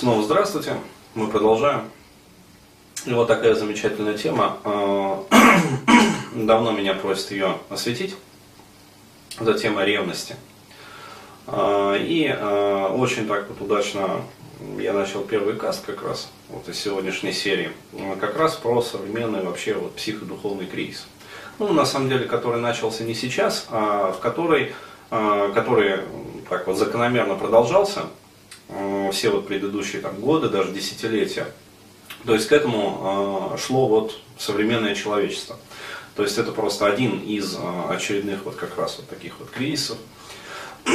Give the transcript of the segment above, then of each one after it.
Снова здравствуйте, мы продолжаем. И вот такая замечательная тема. А, давно меня просят ее осветить. Это тема ревности. А, и а, очень так вот удачно я начал первый каст как раз вот из сегодняшней серии. Как раз про современный вообще вот психодуховный кризис. Ну, на самом деле, который начался не сейчас, а в который, который так вот закономерно продолжался все вот предыдущие там, годы, даже десятилетия. То есть к этому э, шло вот современное человечество. То есть это просто один из э, очередных вот как раз вот таких вот кризисов.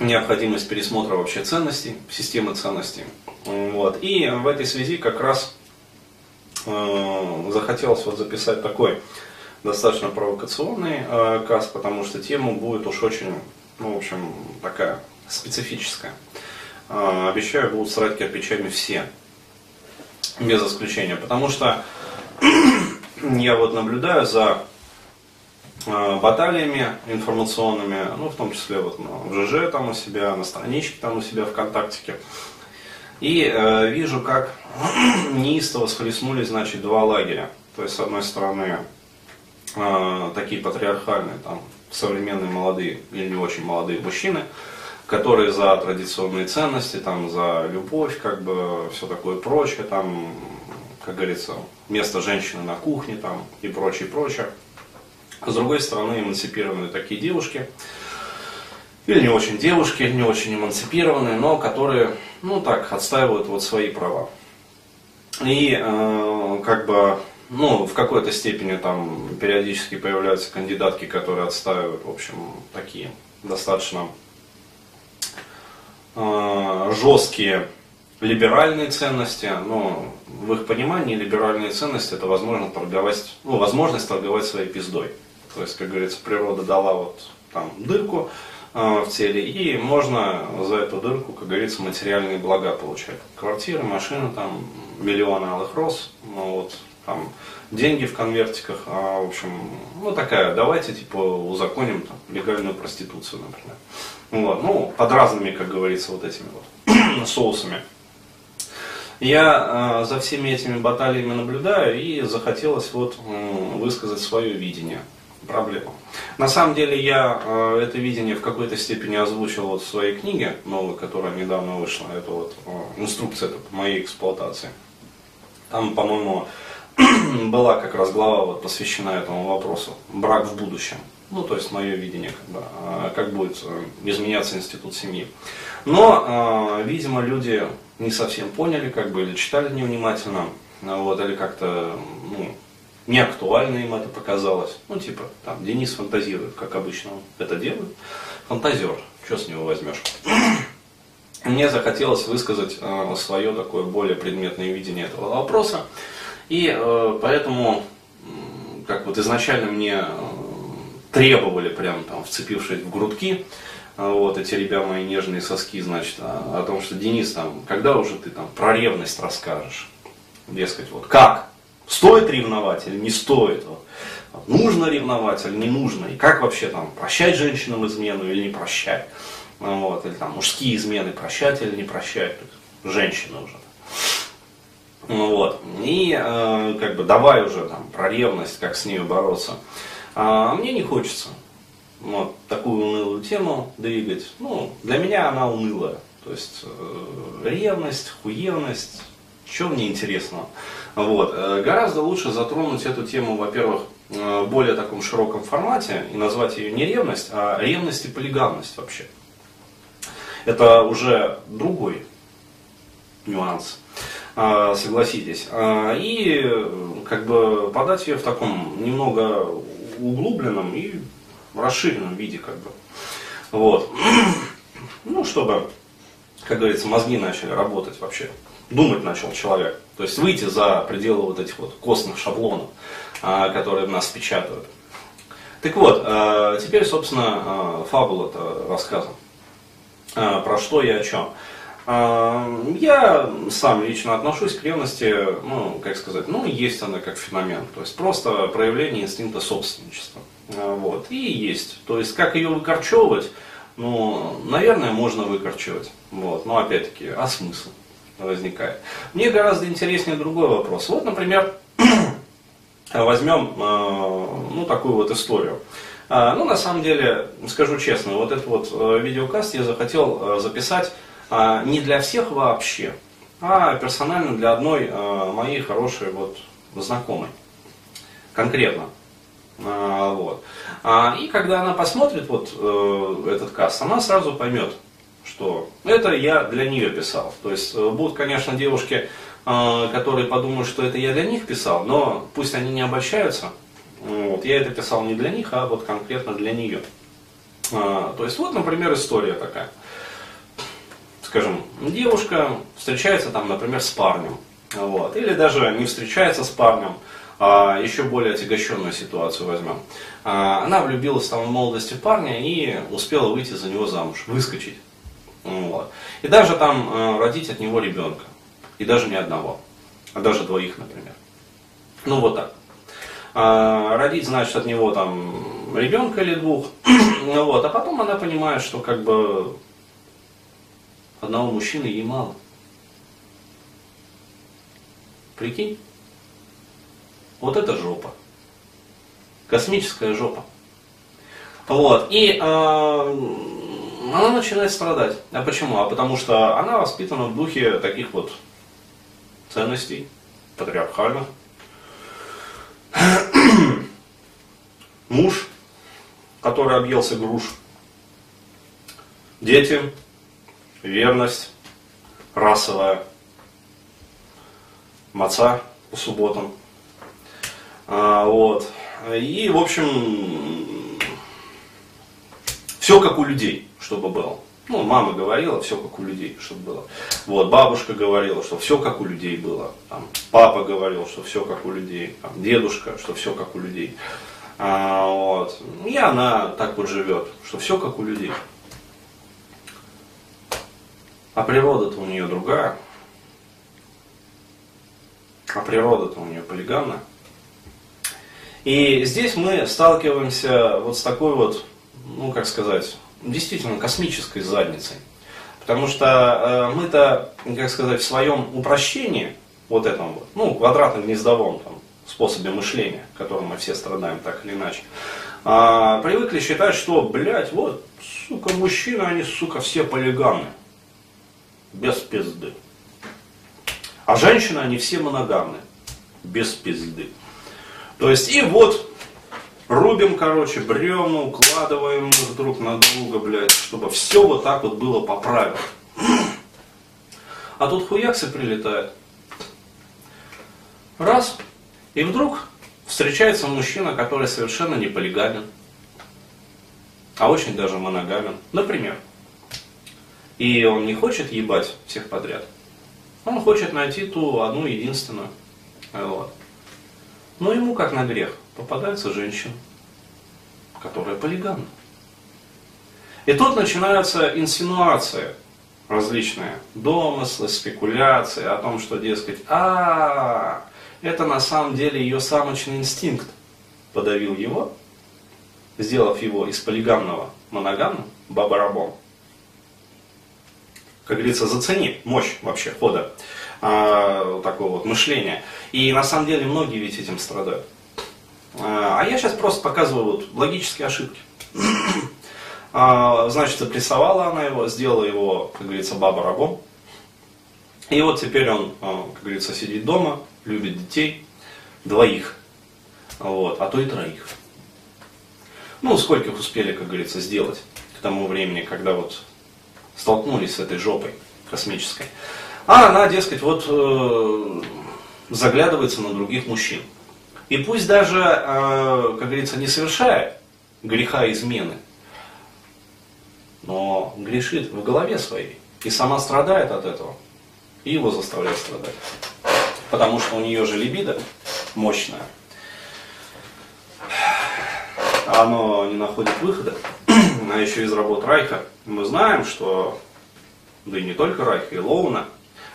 Необходимость пересмотра вообще ценностей, системы ценностей. Вот. И в этой связи как раз э, захотелось вот записать такой достаточно провокационный э, каст, потому что тема будет уж очень, ну, в общем, такая специфическая. А, обещаю, будут срать кирпичами все. Без исключения. Потому что я вот наблюдаю за а, баталиями информационными, ну, в том числе вот в ЖЖ там у себя, на страничке там у себя ВКонтактике. И э, вижу, как неистово схлестнулись, значит, два лагеря. То есть, с одной стороны, э, такие патриархальные, там, современные молодые или не очень молодые мужчины, которые за традиционные ценности, там, за любовь, как бы, все такое прочее, там, как говорится, место женщины на кухне, там, и прочее, прочее. А с другой стороны, эмансипированные такие девушки, или не очень девушки, не очень эмансипированные, но которые, ну так, отстаивают вот свои права. И э, как бы, ну, в какой-то степени там периодически появляются кандидатки, которые отстаивают, в общем, такие достаточно жесткие либеральные ценности, но в их понимании либеральные ценности это возможно торговать, ну, возможность торговать своей пиздой. То есть, как говорится, природа дала вот там дырку э, в теле, и можно за эту дырку, как говорится, материальные блага получать. Квартиры, машины, там, миллионы алых роз, ну, вот, там, деньги в конвертиках, а, в общем, ну такая, давайте типа узаконим там, легальную проституцию, например. Вот, ну, под разными, как говорится, вот этими вот соусами. Я э, за всеми этими баталиями наблюдаю и захотелось вот э, высказать свое видение проблемы. На самом деле я э, это видение в какой-то степени озвучил вот в своей книге новой, которая недавно вышла. Это вот э, инструкция по моей эксплуатации. Там, по-моему, была как раз глава вот, посвящена этому вопросу. Брак в будущем. Ну, то есть мое видение, как, бы, а, как будет э, изменяться институт семьи. Но, а, видимо, люди не совсем поняли, как бы, или читали невнимательно, вот, или как-то, ну, не актуально им это показалось. Ну, типа, там, Денис фантазирует, как обычно он это делает. Фантазер, что с него возьмешь? Мне захотелось высказать свое такое более предметное видение этого вопроса. И э, поэтому, как вот изначально мне э, требовали, прям там, вцепившись в грудки, э, вот эти ребята мои нежные соски, значит, о, о том, что Денис, там, когда уже ты там про ревность расскажешь? Дескать, вот как? Стоит ревновать или не стоит? Вот. Нужно ревновать или не нужно? И как вообще там прощать женщинам измену или не прощать? Вот, или там мужские измены прощать или не прощать? Женщины уже. Ну вот. И э, как бы давай уже там про ревность, как с ней бороться. А мне не хочется вот, такую унылую тему двигать. Ну, для меня она унылая. То есть э, ревность, хуевность, что мне интересно. Вот. Э, гораздо лучше затронуть эту тему, во-первых, э, в более таком широком формате и назвать ее не ревность, а ревность и полигамность вообще. Это уже другой нюанс. А, согласитесь. А, и как бы подать ее в таком немного углубленном и расширенном виде, как бы. Вот. Ну, чтобы, как говорится, мозги начали работать вообще. Думать начал человек. То есть выйти за пределы вот этих вот костных шаблонов, а, которые нас печатают. Так вот, теперь, собственно, фабула-то рассказана. Про что и о чем. Я сам лично отношусь к ревности, ну, как сказать, ну, есть она как феномен, то есть просто проявление инстинкта собственничества. А, вот, и есть. То есть, как ее выкорчевывать, ну, наверное, можно выкорчевать. Вот. Но опять-таки, а смысл возникает? Мне гораздо интереснее другой вопрос. Вот, например, возьмем э, ну, такую вот историю. А, ну, на самом деле, скажу честно, вот этот вот э, видеокаст я захотел э, записать а, не для всех вообще, а персонально для одной моей хорошей вот знакомой. Конкретно. А, вот. А, и когда она посмотрит вот э, этот каст, она сразу поймет, что это я для нее писал. То есть э, будут, конечно, девушки, э, которые подумают, что это я для них писал, но пусть они не обольщаются. Вот. Я это писал не для них, а вот конкретно для нее. А, то есть вот, например, история такая. Скажем, девушка встречается там, например, с парнем. Вот. Или даже не встречается с парнем, а, еще более отягощенную ситуацию возьмем. А, она влюбилась там в молодости парня и успела выйти за него замуж, выскочить. Вот. И даже там а, родить от него ребенка. И даже не одного, а даже двоих, например. Ну вот так. А, родить, значит, от него там ребенка или двух. вот. А потом она понимает, что как бы одного мужчины ей мало. Прикинь? Вот это жопа. Космическая жопа. Вот. И э, она начинает страдать. А почему? А потому что она воспитана в духе таких вот ценностей, патриархальных. Муж, который объелся груш. Дети, верность, расовая, маца по субботам. А, вот. И, в общем, все как у людей, чтобы было. Ну, мама говорила, все как у людей, чтобы было. Вот, бабушка говорила, что все как у людей было. Там, папа говорил, что все как у людей. Там, дедушка, что все как у людей. А, вот. И она так вот живет, что все как у людей. А природа-то у нее другая. А природа-то у нее полигамная. И здесь мы сталкиваемся вот с такой вот, ну как сказать, действительно космической задницей. Потому что э, мы-то, как сказать, в своем упрощении, вот этом вот, ну, квадратно-гнездовом там, способе мышления, которым мы все страдаем так или иначе, э, привыкли считать, что, блядь, вот, сука, мужчины, они, сука, все полигамны. Без пизды. А женщины, они все моногамны. Без пизды. То есть и вот рубим, короче, бревна, укладываем их друг на друга, блядь, чтобы все вот так вот было по правилам. А тут хуяксы прилетает. Раз. И вдруг встречается мужчина, который совершенно не полигамен, а очень даже моногамен. Например. И он не хочет ебать всех подряд. Он хочет найти ту одну единственную. Вот. Но ему, как на грех, попадается женщина, которая полигамна. И тут начинаются инсинуации различные, домыслы, спекуляции о том, что, дескать, а, это на самом деле ее самочный инстинкт подавил его, сделав его из полигамного моногамным бабарабом. Как говорится, зацени мощь вообще хода а, такого вот мышления. И на самом деле многие ведь этим страдают. А, а я сейчас просто показываю вот логические ошибки. А, значит, запрессовала она его, сделала его, как говорится, баба-рабом. И вот теперь он, а, как говорится, сидит дома, любит детей, двоих, вот, а то и троих. Ну, сколько их успели, как говорится, сделать к тому времени, когда вот столкнулись с этой жопой космической. А она, дескать, вот э, заглядывается на других мужчин. И пусть даже, э, как говорится, не совершая греха измены, но грешит в голове своей и сама страдает от этого, и его заставляет страдать. Потому что у нее же либидо мощное, оно не находит выхода, а еще из работ Райха мы знаем, что, да и не только Райха, и Лоуна,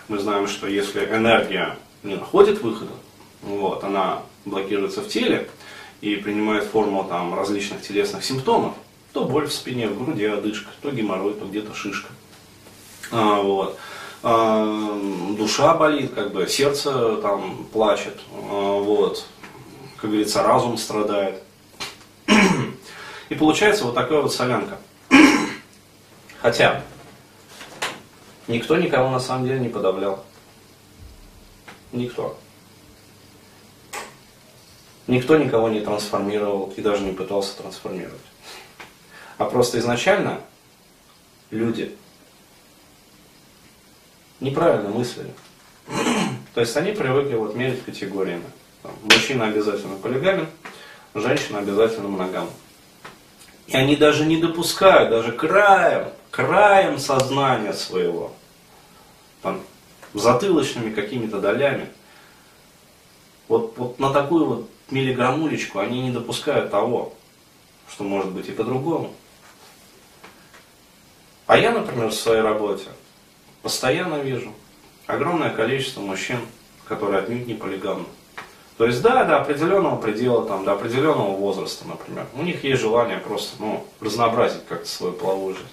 мы знаем, что если энергия не находит выхода, вот, она блокируется в теле и принимает форму там, различных телесных симптомов, То боль в спине, в груди одышка, то геморрой, то где-то шишка. А, вот. а, душа болит, как бы сердце там плачет, а, вот. Как говорится, разум страдает. И получается вот такая вот солянка. Хотя никто никого на самом деле не подавлял. Никто. Никто никого не трансформировал и даже не пытался трансформировать. А просто изначально люди неправильно мыслили. То есть они привыкли вот мерить категориями. Мужчина обязательно полигамен, женщина обязательно моногам. И они даже не допускают, даже краем, краем сознания своего, там, затылочными какими-то долями, вот, вот на такую вот миллиграммулечку они не допускают того, что может быть и по-другому. А я, например, в своей работе постоянно вижу огромное количество мужчин, которые отнюдь не полигамны. То есть, да, до определенного предела, там, до определенного возраста, например, у них есть желание просто ну, разнообразить как-то свою половую жизнь.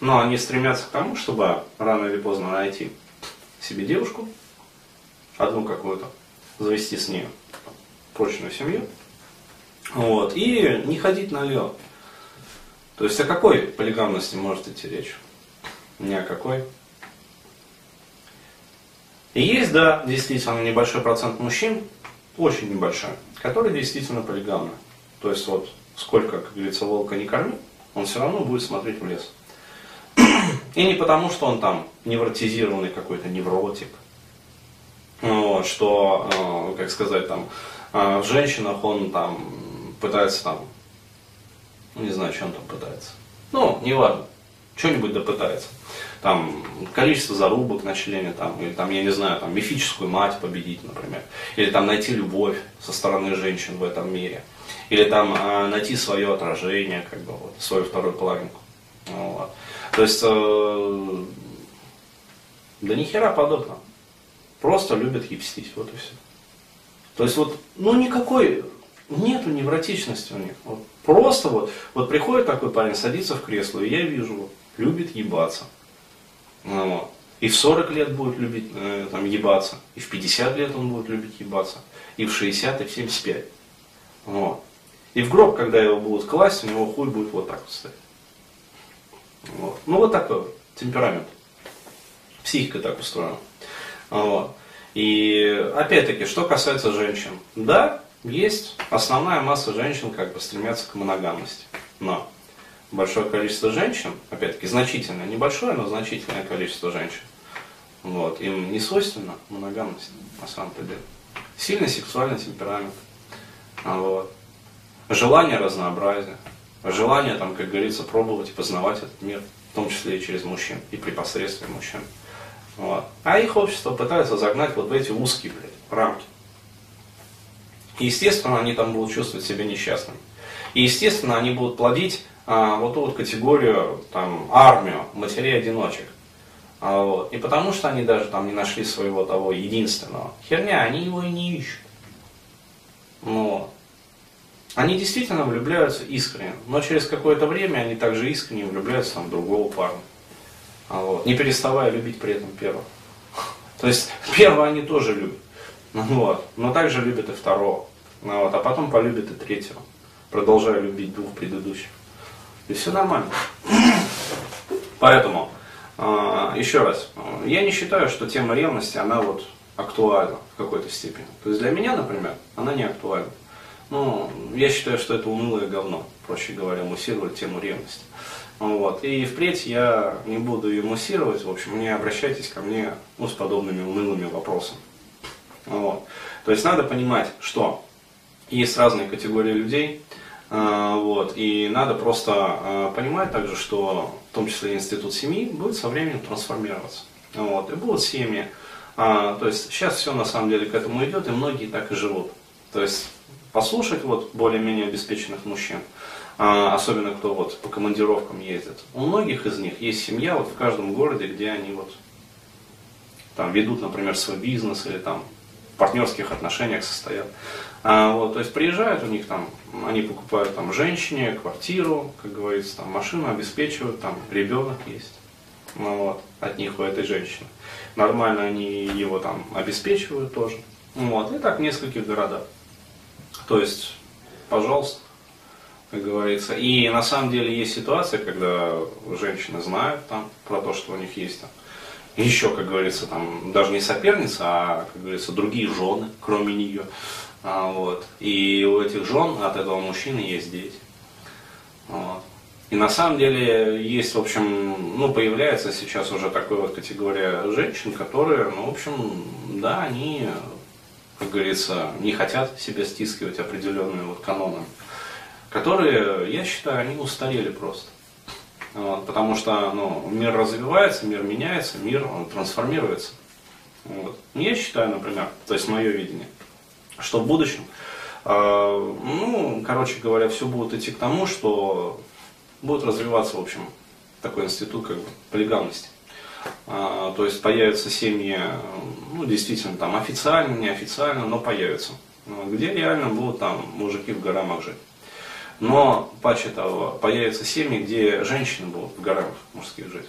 Но они стремятся к тому, чтобы рано или поздно найти себе девушку, одну какую-то, завести с ней прочную семью, вот, и не ходить на лед. То есть о какой полигамности может идти речь? Ни о какой. И есть, да, действительно небольшой процент мужчин, очень небольшой, которые действительно полигамны. То есть вот сколько, как говорится, волка не корми, он все равно будет смотреть в лес. И не потому, что он там невротизированный какой-то невротик, вот, что, э, как сказать, там, э, в женщинах он там пытается там, не знаю, он там пытается. Ну, неважно, что-нибудь да там, количество зарубок на члене, там, или там, я не знаю, там, мифическую мать победить, например, или там найти любовь со стороны женщин в этом мире, или там э, найти свое отражение, как бы, вот, свою вторую половинку. Вот. То есть, э, да ни хера подобного. Просто любят ебстить, вот и все. То есть вот, ну никакой, нету невротичности у них. Вот, просто вот, вот приходит такой парень, садится в кресло, и я вижу, вот, любит ебаться. Вот. И в 40 лет будет любить э, там, ебаться, и в 50 лет он будет любить ебаться, и в 60, и в 75. Вот. И в гроб, когда его будут класть, у него хуй будет вот так вот стоять. Вот. Ну вот такой вот темперамент. Психика так устроена. Вот. И опять-таки, что касается женщин. Да, есть основная масса женщин как бы стремятся к моногамности. Но большое количество женщин, опять-таки значительное, небольшое, но значительное количество женщин. Вот. Им не свойственна моногамность на самом-то деле. Сильный сексуальный темперамент. Вот. Желание разнообразия. Желание, там, как говорится, пробовать и познавать этот мир, в том числе и через мужчин, и при посредстве мужчин. Вот. А их общество пытается загнать вот в эти узкие блядь, рамки. И, естественно, они там будут чувствовать себя несчастными. И, естественно, они будут плодить а, вот ту вот категорию, там, армию матерей-одиночек. А, вот. И потому что они даже там не нашли своего того единственного. Херня, они его и не ищут. Но они действительно влюбляются искренне, но через какое-то время они также искренне влюбляются там, в другого парня. А, вот. Не переставая любить при этом первого. То есть первого они тоже любят. Вот. Но также любят и второго. Вот. А потом полюбят и третьего. Продолжая любить двух предыдущих. И все нормально. Поэтому, а, еще раз, я не считаю, что тема ревности, она вот актуальна в какой-то степени. То есть для меня, например, она не актуальна. Ну, я считаю, что это унылое говно, проще говоря, муссировать тему ревности. Вот. И впредь я не буду ее муссировать, в общем, не обращайтесь ко мне ну, с подобными унылыми вопросами. Вот. То есть надо понимать, что есть разные категории людей, вот. И надо просто а, понимать также, что в том числе институт семьи будет со временем трансформироваться. Вот. И будут семьи. А, то есть сейчас все на самом деле к этому идет, и многие так и живут. То есть послушать вот более-менее обеспеченных мужчин, особенно кто вот по командировкам ездит. У многих из них есть семья вот в каждом городе, где они вот там ведут, например, свой бизнес или там партнерских отношениях состоят. А, вот, то есть приезжают у них там, они покупают там женщине квартиру, как говорится, там машину обеспечивают, там ребенок есть. Ну, вот, от них у этой женщины. Нормально они его там обеспечивают тоже. Вот, и так в нескольких городах. То есть, пожалуйста, как говорится. И на самом деле есть ситуация, когда женщины знают там про то, что у них есть там еще, как говорится, там даже не соперница, а, как говорится, другие жены, кроме нее. А, вот. И у этих жен от этого мужчины есть дети. Вот. И на самом деле есть, в общем, ну, появляется сейчас уже такая вот категория женщин, которые, ну, в общем, да, они, как говорится, не хотят себе стискивать определенные вот каноны, которые, я считаю, они устарели просто. Вот, потому что ну, мир развивается, мир меняется, мир он трансформируется. Вот. Я считаю, например, то есть мое видение, что в будущем, э, ну, короче говоря, все будет идти к тому, что будет развиваться, в общем, такой институт как бы полигамности. Э, то есть появятся семьи, ну, действительно, там официально, неофициально, но появятся. Где реально будут там мужики в горамах жить. Но, паче того, появятся семьи, где женщины будут в горах мужских жить.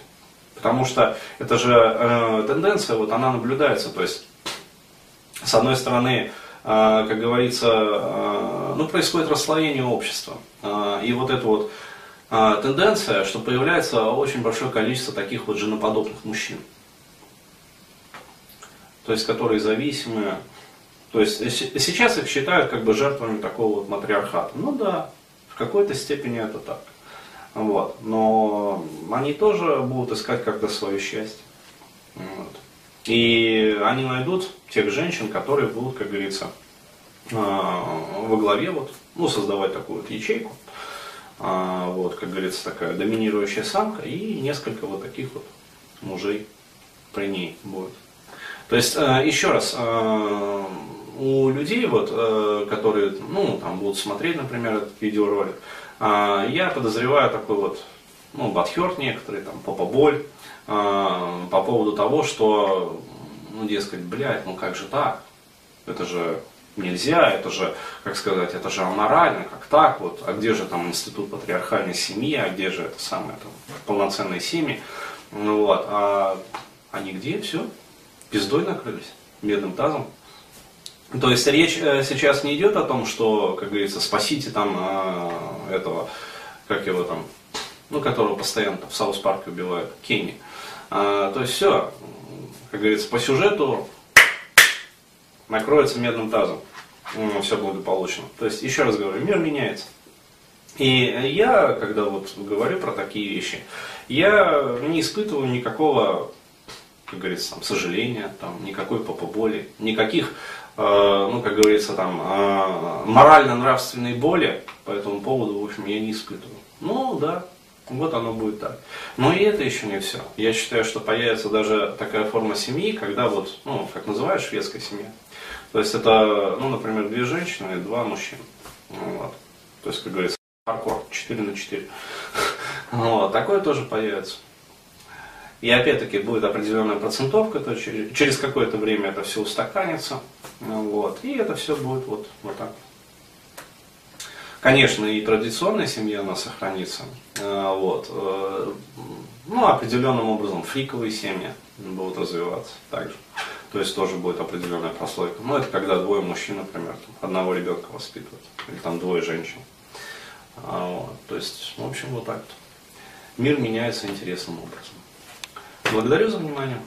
Потому что это же э, тенденция, вот она наблюдается. То есть, с одной стороны, э, как говорится, э, ну, происходит расслоение общества. Э, и вот эта вот э, тенденция, что появляется очень большое количество таких вот женоподобных мужчин. То есть, которые зависимые. То есть, сейчас их считают как бы жертвами такого вот матриархата. Ну да, в какой-то степени это так. Вот. Но они тоже будут искать как-то свое счастье. Вот. И они найдут тех женщин, которые будут, как говорится, а, во главе, вот, ну, создавать такую вот ячейку. А, вот, как говорится, такая доминирующая самка и несколько вот таких вот мужей при ней будет. То есть, а, еще раз, у людей, вот, э, которые ну, там, будут смотреть, например, этот видеоролик, э, я подозреваю такой вот ну, батхерт некоторые, там, попоболь, э, по поводу того, что, ну, дескать, блядь, ну как же так? Это же нельзя, это же, как сказать, это же аморально, как так? Вот, а где же там институт патриархальной семьи, а где же это самое там полноценные семьи, ну вот, а, а нигде, все, пиздой накрылись, медным тазом. То есть речь э, сейчас не идет о том, что, как говорится, спасите там э, этого, как его там, ну, которого постоянно в Саус Парке убивают, Кенни. А, то есть все, как говорится, по сюжету накроется медным тазом. Все благополучно. То есть, еще раз говорю, мир меняется. И я, когда вот говорю про такие вещи, я не испытываю никакого, как говорится, там, сожаления, там, никакой попоболи, никаких Э, ну, как говорится, там, э, морально-нравственной боли по этому поводу, в общем, я не испытываю. Ну, да, вот оно будет так. Но и это еще не все. Я считаю, что появится даже такая форма семьи, когда вот, ну, как называют, шведская семья. То есть это, ну, например, две женщины и два мужчины. Вот. То есть, как говорится, хардкор 4 на 4. Вот. Такое тоже появится. И опять-таки будет определенная процентовка, то через, какое-то время это все устаканится. Вот, и это все будет вот, вот так. Конечно, и традиционная семья у нас сохранится. Э, вот. Э, ну, определенным образом фриковые семьи будут развиваться также. То есть тоже будет определенная прослойка. Ну, это когда двое мужчин, например, одного ребенка воспитывают. Или там двое женщин. А, вот. То есть, в общем, вот так. Мир меняется интересным образом. Благодарю за внимание.